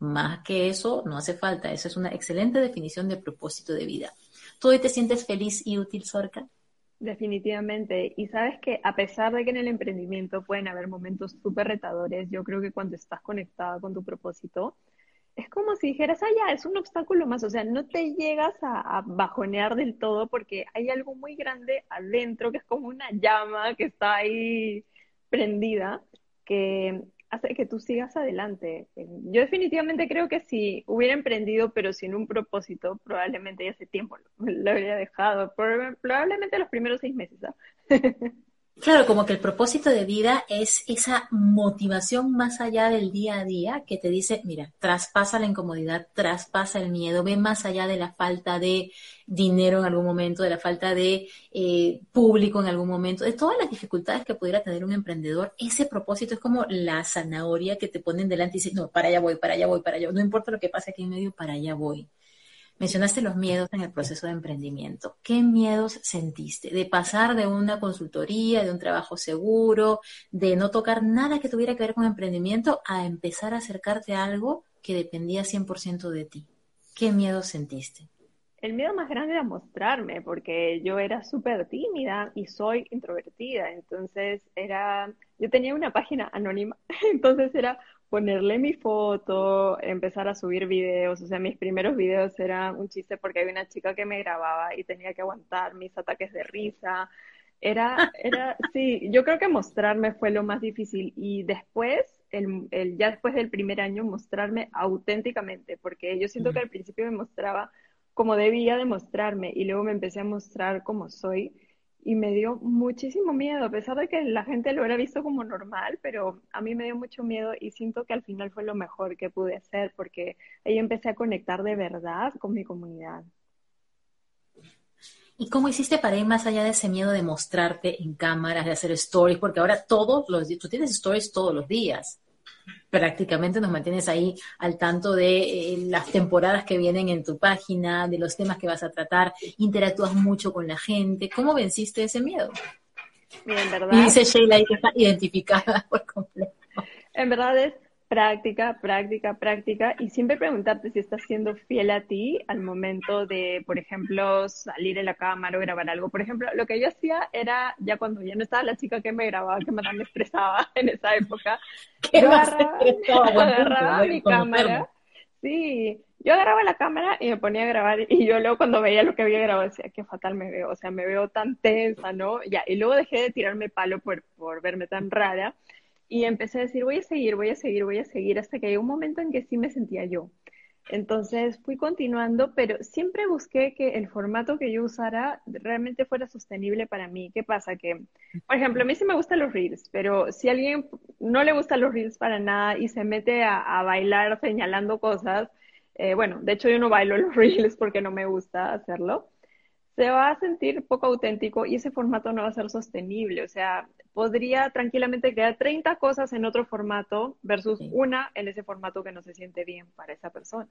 Más que eso, no hace falta. Esa es una excelente definición de propósito de vida. ¿Tú hoy te sientes feliz y útil, Sorca? Definitivamente. Y sabes que a pesar de que en el emprendimiento pueden haber momentos súper retadores, yo creo que cuando estás conectada con tu propósito, es como si dijeras, ah, ya, es un obstáculo más. O sea, no te llegas a, a, bajonear del todo porque hay algo muy grande adentro que es como una llama que está ahí prendida, que hace que tú sigas adelante. Yo definitivamente creo que si hubiera emprendido, pero sin un propósito, probablemente ya hace tiempo lo, habría dejado. Probablemente los primeros seis meses. ¿ah? *laughs* Claro, como que el propósito de vida es esa motivación más allá del día a día que te dice, mira, traspasa la incomodidad, traspasa el miedo, ve más allá de la falta de dinero en algún momento, de la falta de eh, público en algún momento, de todas las dificultades que pudiera tener un emprendedor. Ese propósito es como la zanahoria que te ponen delante y dices, no, para allá voy, para allá voy, para allá, no importa lo que pase aquí en medio, para allá voy. Mencionaste los miedos en el proceso de emprendimiento. ¿Qué miedos sentiste? De pasar de una consultoría, de un trabajo seguro, de no tocar nada que tuviera que ver con emprendimiento, a empezar a acercarte a algo que dependía 100% de ti. ¿Qué miedos sentiste? El miedo más grande era mostrarme, porque yo era súper tímida y soy introvertida. Entonces era, yo tenía una página anónima, *laughs* entonces era ponerle mi foto, empezar a subir videos. O sea, mis primeros videos eran un chiste porque había una chica que me grababa y tenía que aguantar mis ataques de risa. Era, *laughs* era, sí, yo creo que mostrarme fue lo más difícil y después, el, el, ya después del primer año, mostrarme auténticamente, porque yo siento que al principio me mostraba como debía demostrarme y luego me empecé a mostrar como soy y me dio muchísimo miedo, a pesar de que la gente lo hubiera visto como normal, pero a mí me dio mucho miedo y siento que al final fue lo mejor que pude hacer porque ahí empecé a conectar de verdad con mi comunidad. ¿Y cómo hiciste para ir más allá de ese miedo de mostrarte en cámaras, de hacer stories? Porque ahora todos los días, tú tienes stories todos los días prácticamente nos mantienes ahí al tanto de eh, las temporadas que vienen en tu página, de los temas que vas a tratar, interactúas mucho con la gente. ¿Cómo venciste ese miedo? en verdad. Y dice Sheila ahí que está identificada *laughs* por completo. En verdad es práctica, práctica, práctica y siempre preguntarte si estás siendo fiel a ti al momento de, por ejemplo, salir en la cámara o grabar algo. Por ejemplo, lo que yo hacía era, ya cuando ya no estaba la chica que me grababa, que me estresaba *laughs* en esa época, *laughs* yo agarraba, *laughs* mi cámara. Sí, yo agarraba la cámara y me ponía a grabar y yo luego cuando veía lo que había grabado decía, qué fatal me veo, o sea, me veo tan tensa, ¿no? Ya, y luego dejé de tirarme palo por, por verme tan rara y empecé a decir, voy a seguir, voy a seguir, voy a seguir, hasta que llegó un momento en que sí me sentía yo. Entonces fui continuando, pero siempre busqué que el formato que yo usara realmente fuera sostenible para mí. ¿Qué pasa? Que, por ejemplo, a mí sí me gustan los reels, pero si alguien no le gustan los reels para nada y se mete a, bailar señalando cosas, eh, bueno, de hecho yo no bailo los *laughs* reels porque no me gusta hacerlo se va a sentir poco auténtico y ese formato no va a ser sostenible. O sea, podría tranquilamente quedar 30 cosas en otro formato versus una en ese formato que no se siente bien para esa persona.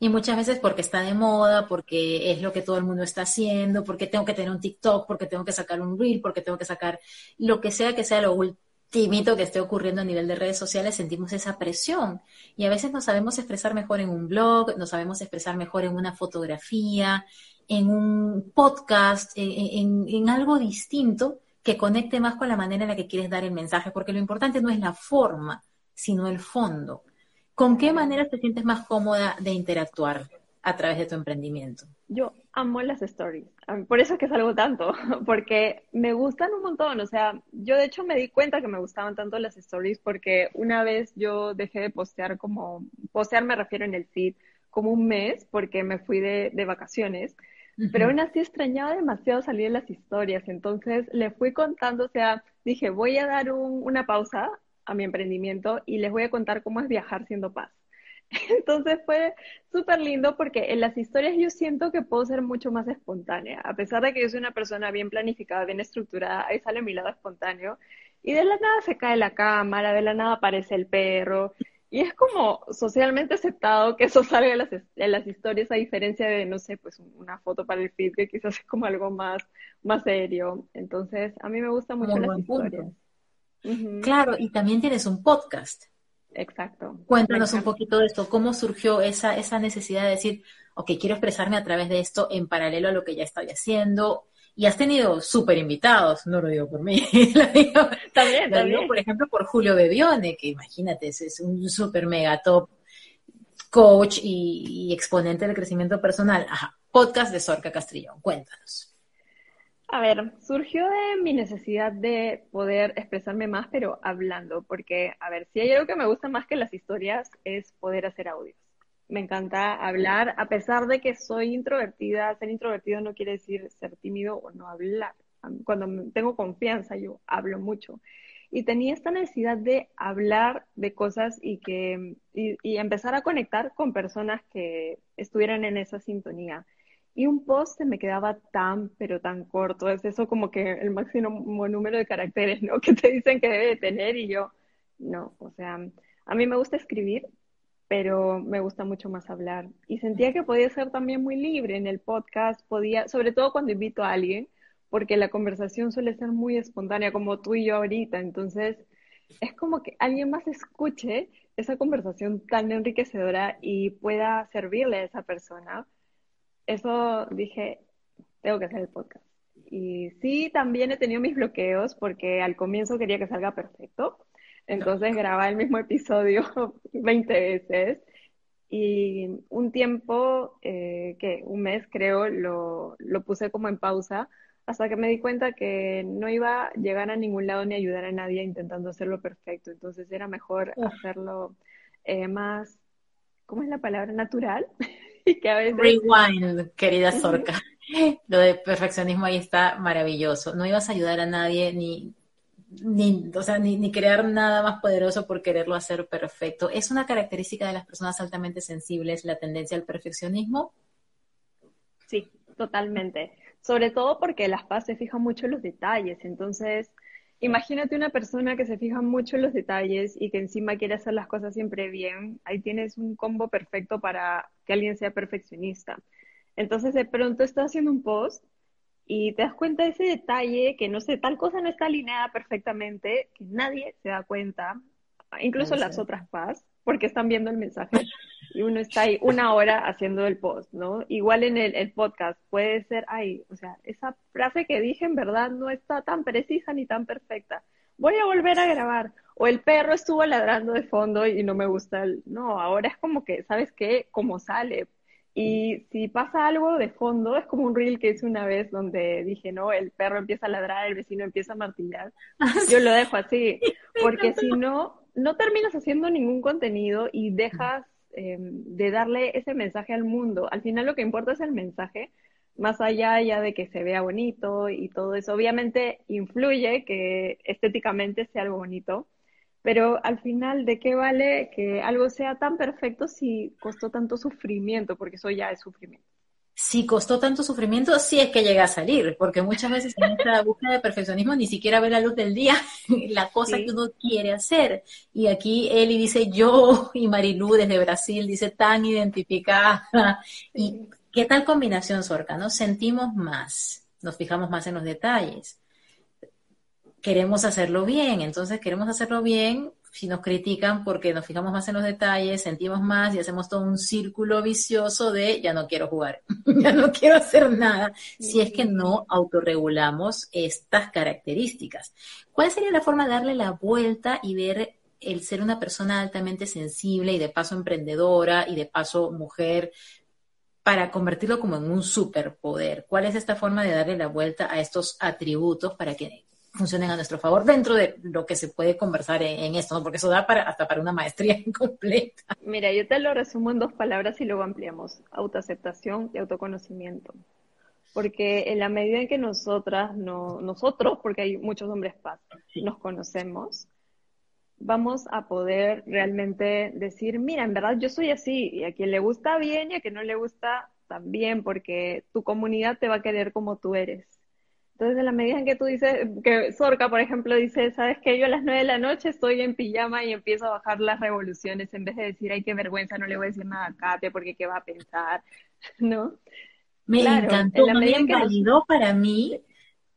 Y muchas veces porque está de moda, porque es lo que todo el mundo está haciendo, porque tengo que tener un TikTok, porque tengo que sacar un reel, porque tengo que sacar lo que sea que sea lo ultimito que esté ocurriendo a nivel de redes sociales, sentimos esa presión. Y a veces no sabemos expresar mejor en un blog, no sabemos expresar mejor en una fotografía, en un podcast, en, algo distinto que conecte más con la manera en la que quieres dar el mensaje, porque lo importante no es la forma, sino el fondo. ¿Con qué manera te sientes más cómoda de interactuar a través de tu emprendimiento? Yo amo las stories. Por eso es que salgo tanto, *laughs* porque me gustan un montón. O sea, yo de hecho me di cuenta que me gustaban tanto las stories porque una vez yo dejé de postear como, postear me refiero en el feed, como un mes porque me fui de, vacaciones. Pero aún así extrañaba demasiado salir en las historias. Entonces le fui contando, o sea, dije, voy a dar una pausa a mi emprendimiento y les voy a contar cómo es viajar siendo paz. *laughs* Entonces fue súper lindo porque en las historias yo siento que puedo ser mucho más espontánea. A pesar de que yo soy una persona bien planificada, bien estructurada, ahí sale mi lado espontáneo. Y de la nada se cae la cámara, de la nada aparece el perro. Y es como socialmente aceptado que eso salga en las, en las historias, a diferencia de, no sé, pues una foto para el feed, que quizás es como algo más, más serio. Entonces, a mí me gustan mucho las historias. Claro, y también tienes un podcast. Exacto. Cuéntanos un poquito de esto, cómo surgió esa, esa necesidad de decir, ok, quiero expresarme a través de esto en paralelo a lo que ya estoy haciendo. Y has tenido súper invitados, no lo digo por mí, *laughs* lo digo, también, también. por ejemplo, por Julio Bebione, que imagínate, es un súper mega top coach y, y, exponente del crecimiento personal. Ajá, podcast de Sorca Castrillón, cuéntanos. A ver, surgió de mi necesidad de poder expresarme más, pero hablando, porque, a ver, si hay algo que me gusta más que las historias es poder hacer audios. Me encanta hablar, a pesar de que soy introvertida, ser introvertido no quiere decir ser tímido o no hablar. Cuando tengo confianza, yo hablo mucho. Y tenía esta necesidad de hablar de cosas y que y, empezar a conectar con personas que estuvieran en esa sintonía. Y un post se me quedaba tan, pero tan corto. Es eso como que el máximo número de caracteres, ¿no? *laughs* Que te dicen que debe tener y yo, no. O sea, a mí me gusta escribir, pero me gusta mucho más hablar. Y sentía que podía ser también muy libre en el podcast, podía, sobre todo cuando invito a alguien, porque la conversación suele ser muy espontánea, como tú y yo ahorita. Entonces, es como que alguien más escuche esa conversación tan enriquecedora y pueda servirle a esa persona eso dije, tengo que hacer el podcast. Y sí, también he tenido mis bloqueos porque al comienzo quería que salga perfecto. Entonces grababa el mismo episodio *laughs* 20 veces. Y un tiempo, eh, que un mes creo, lo, lo puse como en pausa hasta que me di cuenta que no iba a llegar a ningún lado ni ayudar a nadie intentando hacerlo perfecto. Entonces era mejor hacerlo eh, más, ¿cómo es la palabra? Natural. *laughs* Rewind, querida Sorca. *laughs* Lo de perfeccionismo ahí está maravilloso. No ibas a ayudar a nadie ni, ni, o sea, ni, crear nada más poderoso por quererlo hacer perfecto. ¿Es una característica de las personas altamente sensibles la tendencia al perfeccionismo? Sí, totalmente. Sobre todo porque las paz se fijan mucho en los detalles. Entonces, Imagínate una persona que se fija mucho en los detalles y que encima quiere hacer las cosas siempre bien. Ahí tienes un combo perfecto para que alguien sea perfeccionista. Entonces de pronto estás haciendo un post y te das cuenta de ese detalle que no sé, tal cosa no está alineada perfectamente, que nadie se da cuenta, incluso las otras paz, porque están viendo el mensaje y uno está ahí una hora haciendo el post, ¿no? Igual en el, podcast puede ser, ay, o sea, esa frase que dije en verdad no está tan precisa ni tan perfecta. Voy a volver a grabar. O el perro estuvo ladrando de fondo y no me gusta el... No, ahora es como que, ¿sabes qué? Como sale. Y si pasa algo de fondo, es como un reel que hice una vez donde dije, no, el perro empieza a ladrar, el vecino empieza a martillar. Ah, Yo lo dejo así, *laughs* porque si no, no terminas haciendo ningún contenido y dejas em, de darle ese mensaje al mundo. Al final lo que importa es el mensaje, más allá ya de que se vea bonito y todo eso. Obviamente influye que estéticamente sea algo bonito, pero al final, ¿de qué vale que algo sea tan perfecto si costó tanto sufrimiento? Porque eso ya es sufrimiento si costó tanto sufrimiento, sí es que llega a salir, porque muchas veces en esta búsqueda de perfeccionismo ni siquiera ve la luz del día *laughs* la cosa que uno quiere hacer. Y aquí Eli dice yo y Marilú desde Brasil dice tan identificada. *laughs* ¿Y qué tal combinación, Sorca? ¿No? Sentimos más, nos fijamos más en los detalles. Queremos hacerlo bien, entonces queremos hacerlo bien si nos critican porque nos fijamos más en los detalles, sentimos más y hacemos todo un círculo vicioso de ya no quiero jugar, *laughs* ya no quiero hacer nada, si es que no autorregulamos estas características. ¿Cuál sería la forma de darle la vuelta y ver el ser una persona altamente sensible y de paso emprendedora y de paso mujer para convertirlo como en un superpoder? ¿Cuál es esta forma de darle la vuelta a estos atributos para que funcionen a nuestro favor dentro de lo que se puede conversar en, esto, ¿no? porque eso da para, hasta para una maestría *laughs* incompleta. Mira, yo te lo resumo en dos palabras y luego ampliamos, autoaceptación y autoconocimiento. Porque en la medida en que nosotras, no, nosotros, porque hay muchos hombres paz, nos conocemos, vamos a poder realmente decir, mira, en verdad yo soy así, y a quien le gusta bien y a quien no le gusta también, porque tu comunidad te va a querer como tú eres. Entonces, en la medida en que tú dices, que Sorca, por ejemplo, dice, sabes que yo a las nueve de la noche estoy en pijama y empiezo a bajar las revoluciones, en vez de decir, ay, qué vergüenza, no le voy a decir nada a Kate porque qué va a pensar, *laughs* ¿no? Me encantó, me validó para mí,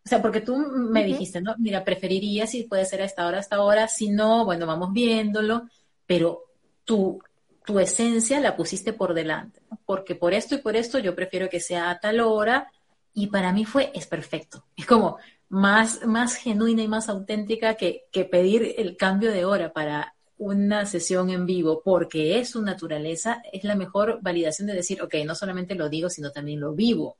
o sea, porque tú me dijiste, ¿no? Mira, preferiría si puede ser a esta hora, a esta hora, si no, bueno, vamos viéndolo, pero tu, tu esencia la pusiste por delante, porque por esto y por esto yo prefiero que sea a tal hora, y para mí fue, es perfecto. Es como más, más genuina y más auténtica que, que pedir el cambio de hora para una sesión en vivo porque es su naturaleza, es la mejor validación de decir, ok, no solamente lo digo, sino también lo vivo.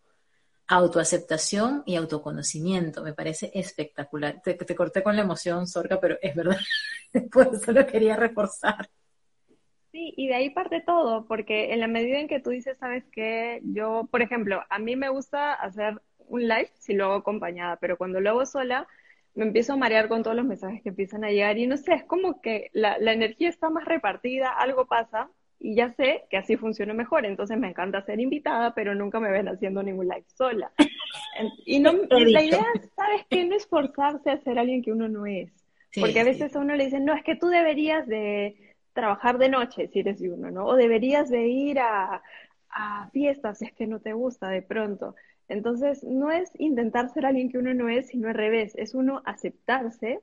Autoaceptación y autoconocimiento, me parece espectacular. Te, te corté con la emoción, Sorca, pero es verdad, *laughs* por eso lo quería reforzar. Sí, y de ahí parte todo, porque en la medida en que tú dices, sabes que yo, por ejemplo, a mí me gusta hacer un live si lo hago acompañada, pero cuando lo hago sola, me empiezo a marear con todos los mensajes que empiezan a llegar y no sé, es como que la, la energía está más repartida, algo pasa y ya sé que así funciona mejor, entonces me encanta ser invitada, pero nunca me ven haciendo ningún live sola. Y no, la idea, ¿sabes qué? No es forzarse a ser alguien que uno no es, porque a veces a uno le dicen, no, es que tú deberías de trabajar de noche si eres uno, ¿no? O deberías de ir a, a fiestas si es que no te gusta de pronto. Entonces, no es intentar ser alguien que uno no es, sino al revés, es uno aceptarse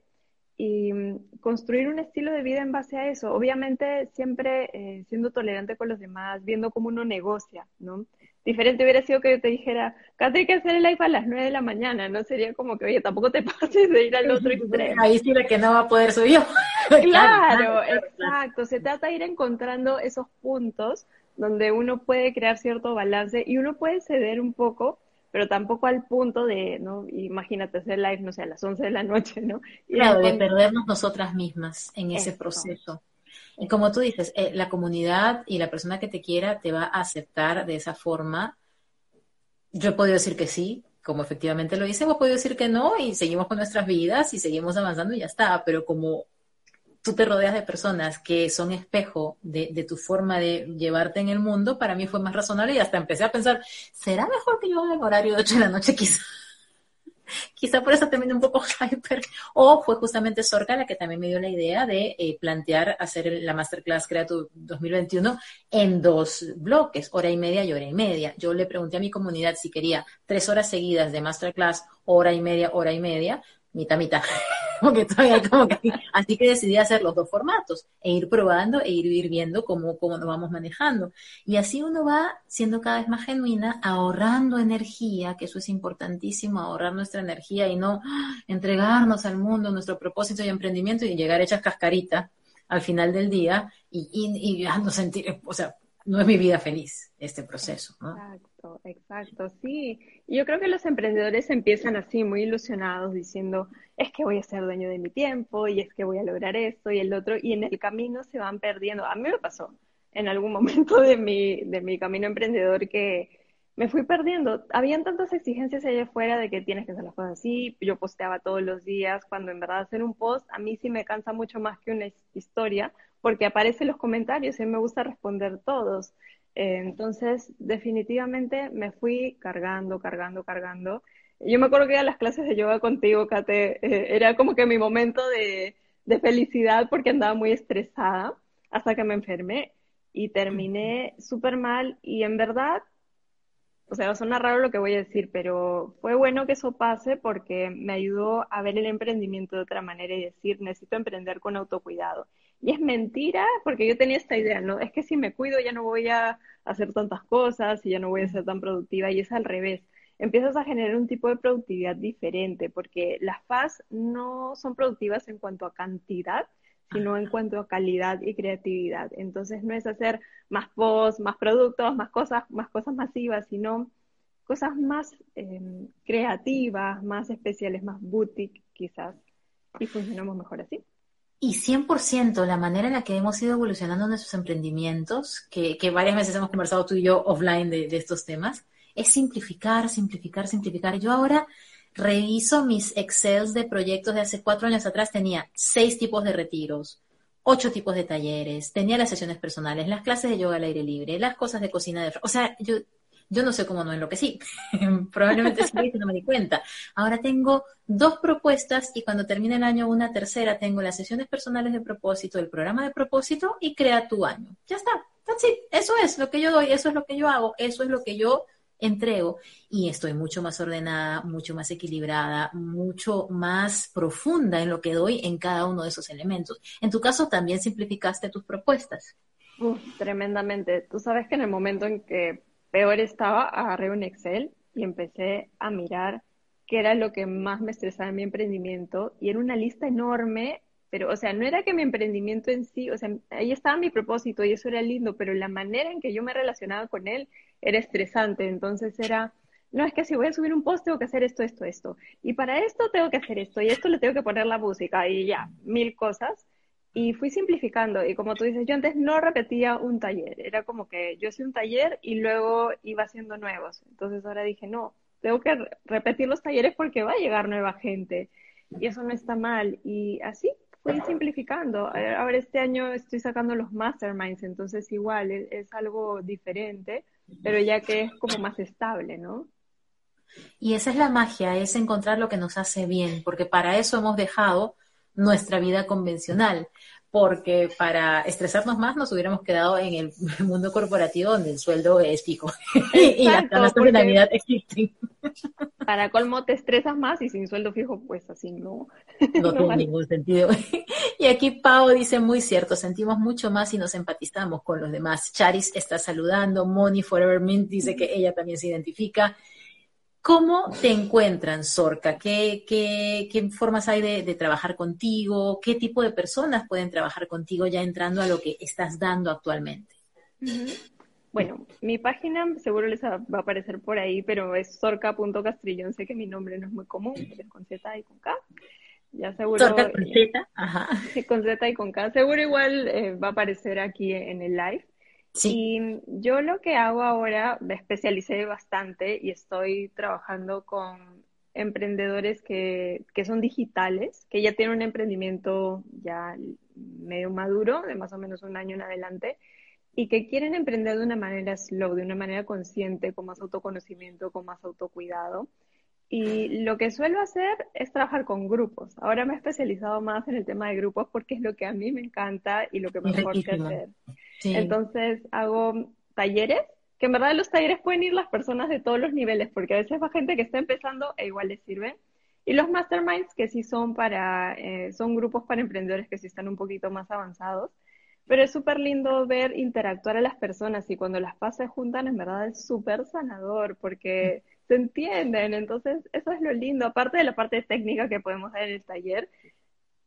y mm, construir un estilo de vida en base a eso. Obviamente, siempre eh, siendo tolerante con los demás, viendo cómo uno negocia, ¿no? Diferente hubiera sido que yo te dijera, Cate, hay que hacer el live a las 9 de la mañana, ¿no? Sería como que, oye, tampoco te *laughs* pases de ir al otro extremo. Ahí sí la que no va a poder subir. *laughs* claro, exacto. Se trata de ir encontrando esos puntos donde uno puede crear cierto balance y uno puede ceder un poco, pero tampoco al punto de, ¿no? Imagínate hacer live, no sé, a las 11 de la noche, ¿no? claro, de perdernos nosotras mismas en ese proceso. Como tú dices, eh, la comunidad y la persona que te quiera te va a aceptar de esa forma. Yo he podido decir que sí, como efectivamente lo hice, o he podido decir que no y seguimos con nuestras vidas y seguimos avanzando y ya está. Pero como tú te rodeas de personas que son espejo de, de, tu forma de llevarte en el mundo, para mí fue más razonable y hasta empecé a pensar, ¿será mejor que yo haga el horario de 8 de la noche quizá? *laughs* Quizá por eso también un poco *laughs* hyper. O fue justamente Sorca la que también me dio la idea de eh, plantear hacer la Masterclass Creative 2021 en dos bloques, hora y media y hora y media. Yo le pregunté a mi comunidad si quería tres horas seguidas de Masterclass, hora y media, hora y media, mitad, mitad. *laughs* como que, así que decidí hacer los dos formatos e ir probando e ir, viendo cómo, cómo nos vamos manejando. Y así uno va siendo cada vez más genuina, ahorrando energía, que eso es importantísimo, ahorrar nuestra energía y no entregarnos al mundo, nuestro propósito y emprendimiento y llegar hechas cascaritas al final del día y, y, y sentir, o sea, no es mi vida feliz este proceso. Exacto, exacto, sí. Yo creo que los emprendedores empiezan así, muy ilusionados, diciendo, es que voy a ser dueño de mi tiempo y es que voy a lograr esto y el otro, y en el camino se van perdiendo. A mí me pasó en algún *laughs* momento de mi, de mi camino emprendedor que me fui perdiendo. Habían tantas exigencias allá afuera de que tienes que hacer las cosas así. Yo posteaba todos los días, cuando en verdad hacer un post a mí sí me cansa mucho más que una historia, porque aparecen los comentarios y me gusta responder todos. Eh, entonces, definitivamente me fui cargando, cargando, cargando. Yo me acuerdo que a las clases de yoga contigo, Kate, eh, era como que mi momento de, de felicidad porque andaba muy estresada hasta que me enfermé y terminé súper mal y en verdad o sea, suena raro lo que voy a decir, pero fue bueno que eso pase porque me ayudó a ver el emprendimiento de otra manera y decir, necesito emprender con autocuidado. Y es mentira, porque yo tenía esta idea, ¿no? Es que si me cuido ya no voy a hacer tantas cosas y ya no voy a ser tan productiva, y es al revés. Empiezas a generar un tipo de productividad diferente, porque las FAS no son productivas en cuanto a cantidad, sino encuentro calidad y creatividad. Entonces no es hacer más posts, más productos, más cosas, más cosas masivas, sino cosas más em, creativas, más especiales, más boutique quizás, y funcionamos mejor así. Y 100% la manera en la que hemos ido evolucionando nuestros emprendimientos, que, varias veces hemos conversado tú y yo offline de, estos temas, es simplificar, simplificar, simplificar. Yo ahora reviso mis Excels de proyectos de hace cuatro años atrás, tenía seis tipos de retiros, ocho tipos de talleres, tenía las sesiones personales, las clases de yoga al aire libre, las cosas de cocina de... O sea, yo, yo no sé cómo no enloquecí. *laughs* Probablemente sí, no me di cuenta. Ahora tengo dos propuestas y cuando termine el año una tercera tengo las sesiones personales de propósito, el programa de propósito y crea tu año. Ya está. Eso es lo que yo doy, eso es lo que yo hago, eso es lo que yo entrego y estoy mucho más ordenada, mucho más equilibrada, mucho más profunda en lo que doy en cada uno de esos elementos. En tu caso, también simplificaste tus propuestas. tremendamente. Tú sabes que en el momento en que peor estaba, agarré un Excel y empecé a mirar qué era lo que más me estresaba en mi emprendimiento y era una lista enorme pero, o sea, no era que mi emprendimiento en sí, o sea, ahí estaba mi propósito y eso era lindo, pero la manera en que yo me relacionaba con él era estresante. Entonces era, no, es que si voy a subir un post tengo que hacer esto, esto, esto. Y para esto tengo que hacer esto y esto le tengo que poner la música y ya, mil cosas. Y fui simplificando y como tú dices, yo antes no repetía un taller, era como que yo hacía un taller y luego iba haciendo nuevos. Entonces ahora dije, no, tengo que repetir los talleres porque va a llegar nueva gente y eso no está mal. Y así fui simplificando. Ahora este año estoy sacando los masterminds, entonces igual es, algo diferente, pero ya que es como más estable, ¿no? Y esa es la magia, es encontrar lo que nos hace bien, porque para eso hemos dejado nuestra vida convencional, porque para estresarnos más nos hubiéramos quedado en el *laughs* mundo corporativo donde el sueldo es fijo *laughs* y las canastas de Navidad *laughs* existen. Para colmo te estresas más y sin sueldo fijo, pues así no. No, tiene ningún sentido. Y aquí Pau dice muy cierto, sentimos mucho más y nos empatizamos con los demás. Charis está saludando, Moni Forever Mint dice que ella también se identifica. ¿Cómo te encuentran, Sorca? ¿Qué, qué, formas hay de, trabajar contigo? ¿Qué tipo de personas pueden trabajar contigo ya entrando a lo que estás dando actualmente? Bueno, mi página seguro les va a aparecer por ahí, pero es sorca.castrillón. Sé que mi nombre no es muy común, es con Z y con K. Ya seguro. Sorca con Z, ajá. *laughs* Con Z y con K. Seguro igual eh, va a aparecer aquí en el live. Sí. Y yo lo que hago ahora, me especialicé bastante y estoy trabajando con emprendedores que, que son digitales, que ya tienen un emprendimiento ya medio maduro, de más o menos un año en adelante, y que quieren emprender de una manera slow, de una manera consciente, con más autoconocimiento, con más autocuidado. Y lo que suelo hacer es trabajar con grupos. Ahora me he especializado más en el tema de grupos porque es lo que a mí me encanta y lo que mejor sé hacer. Entonces hago talleres, que en verdad los talleres pueden ir las personas de todos los niveles, porque a veces va gente que está empezando e igual les sirve. Y los masterminds que sí son para, eh, son grupos para emprendedores que sí están un poquito más avanzados. Pero es súper lindo ver interactuar a las personas y cuando las pases juntan, en verdad es súper sanador porque se entienden. Entonces, eso es lo lindo. Aparte de la parte técnica que podemos ver en el taller,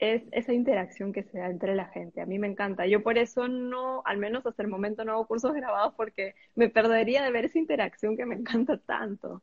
es esa interacción que se da entre la gente. A mí me encanta. Yo por eso no, al menos hasta el momento no hago cursos grabados porque me perdería de ver esa interacción que me encanta tanto.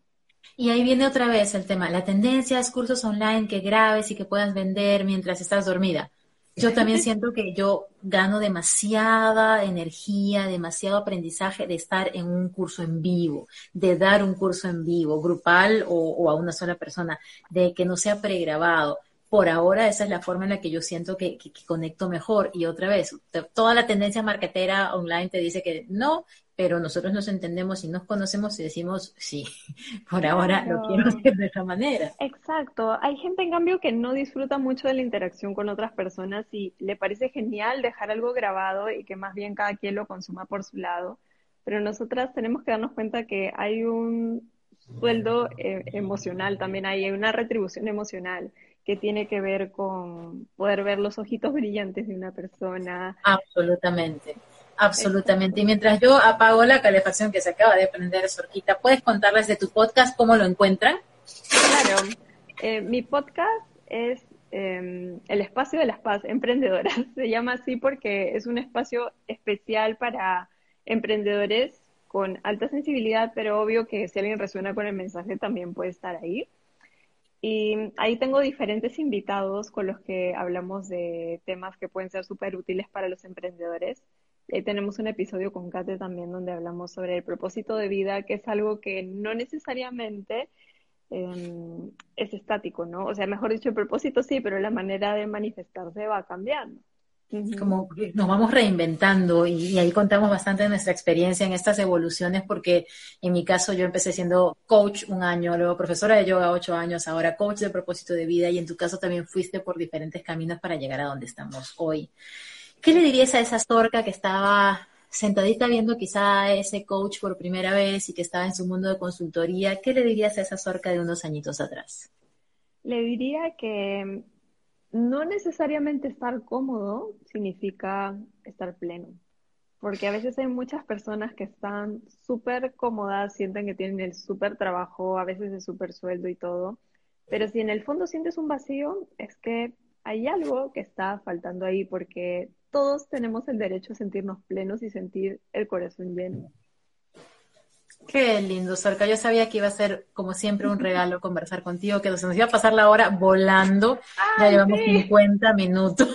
Y ahí viene otra vez el tema, la tendencia es cursos online que grabes y que puedas vender mientras estás dormida. Yo también *laughs* siento que yo gano demasiada energía, demasiado aprendizaje de estar en un curso en vivo, de dar un curso en vivo, grupal o, a una sola persona, de que no sea pregrabado. Por ahora esa es la forma en la que yo siento que, que conecto mejor. Y otra vez, toda la tendencia marketera online te dice que no, pero nosotros nos entendemos y nos conocemos y decimos, sí, *laughs* por ahora lo quiero hacer de esa manera. Exacto. Hay gente, en cambio, que no disfruta mucho de la interacción con otras personas y le parece genial dejar algo grabado y que más bien cada quien lo consuma por su lado. Pero nosotras tenemos que darnos cuenta que hay un sueldo eh, emocional, también hay una retribución emocional que tiene que ver con poder ver los ojitos *laughs* brillantes de una persona. Absolutamente. Absolutamente. Y mientras yo apago la calefacción que se acaba de prender, Sorquita, ¿puedes contarles de tu podcast cómo lo encuentran? Claro. Eh, mi podcast es em, el espacio de las paz emprendedoras. *laughs* Se llama así porque es un espacio especial para emprendedores con alta sensibilidad, pero obvio que si alguien resuena con el mensaje también puede estar ahí. Y ahí tengo diferentes invitados con los que hablamos de temas que pueden ser súper útiles para los emprendedores. Ahí tenemos un episodio con Kate también donde hablamos sobre el propósito de vida, que es algo que no necesariamente em, es estático, ¿no? O sea, mejor dicho, el propósito sí, pero la manera de manifestarse va cambiando. Como nos vamos reinventando y, ahí contamos bastante de nuestra experiencia en estas evoluciones porque en mi caso yo empecé siendo coach un año, luego profesora de yoga ocho años, ahora coach de propósito de vida y en tu caso también fuiste por diferentes caminos para llegar a donde estamos hoy. ¿Qué le dirías a esa Zorca que estaba sentadita viendo quizá a ese coach por primera vez y que estaba en su mundo de consultoría? ¿Qué le dirías a esa Zorca de unos añitos atrás? Le diría que no necesariamente estar cómodo significa estar pleno, porque a veces hay muchas personas que están súper cómodas, sienten que tienen el súper trabajo, a veces el súper sueldo y todo, pero si en el fondo sientes un vacío, es que hay algo que está faltando ahí, porque todos tenemos el derecho a sentirnos plenos y sentir el corazón lleno. Qué lindo, Sorca. Yo sabía que iba a ser, como siempre, un regalo conversar contigo, que nos iba a pasar la hora volando. ya llevamos 50 minutos,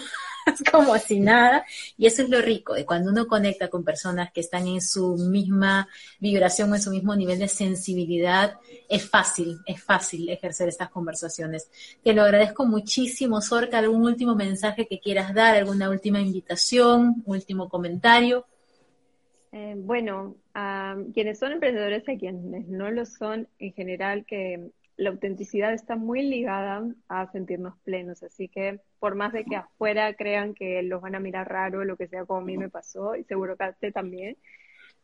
*laughs* como si nada. Y eso es lo rico, de cuando uno conecta con personas que están en su misma vibración, en su mismo nivel de sensibilidad, es fácil, es fácil ejercer estas conversaciones. Te lo agradezco muchísimo, Sorca. ¿Algún último mensaje que quieras dar? ¿Alguna última invitación? ¿Último comentario? Eh, bueno, quienes son emprendedores y a quienes no lo son, en general que la autenticidad está muy ligada a sentirnos plenos, así que por más de que afuera crean que los van a mirar raro, lo que sea como a mí me pasó, y seguro que a usted también,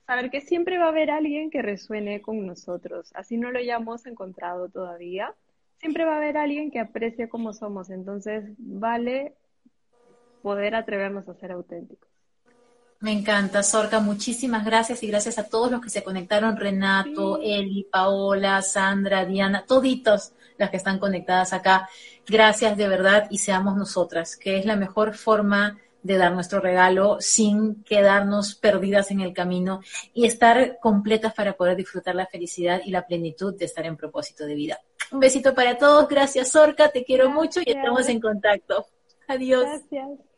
saber que siempre va a haber alguien que resuene con nosotros, así no lo hayamos encontrado todavía, siempre va a haber alguien que aprecie como somos, entonces vale poder atrevernos a ser auténticos. Me encanta, Sorca. Muchísimas gracias y gracias a todos los que se conectaron, Renato, Eli, Paola, Sandra, Diana, toditos las que están conectadas acá. Gracias de verdad y seamos nosotras, que es la mejor forma de dar nuestro regalo sin quedarnos perdidas en el camino y estar completas para poder disfrutar la felicidad y la plenitud de estar en propósito de vida. Un besito para todos. Gracias, Sorca. Te quiero mucho y estamos en contacto. Adiós. Gracias.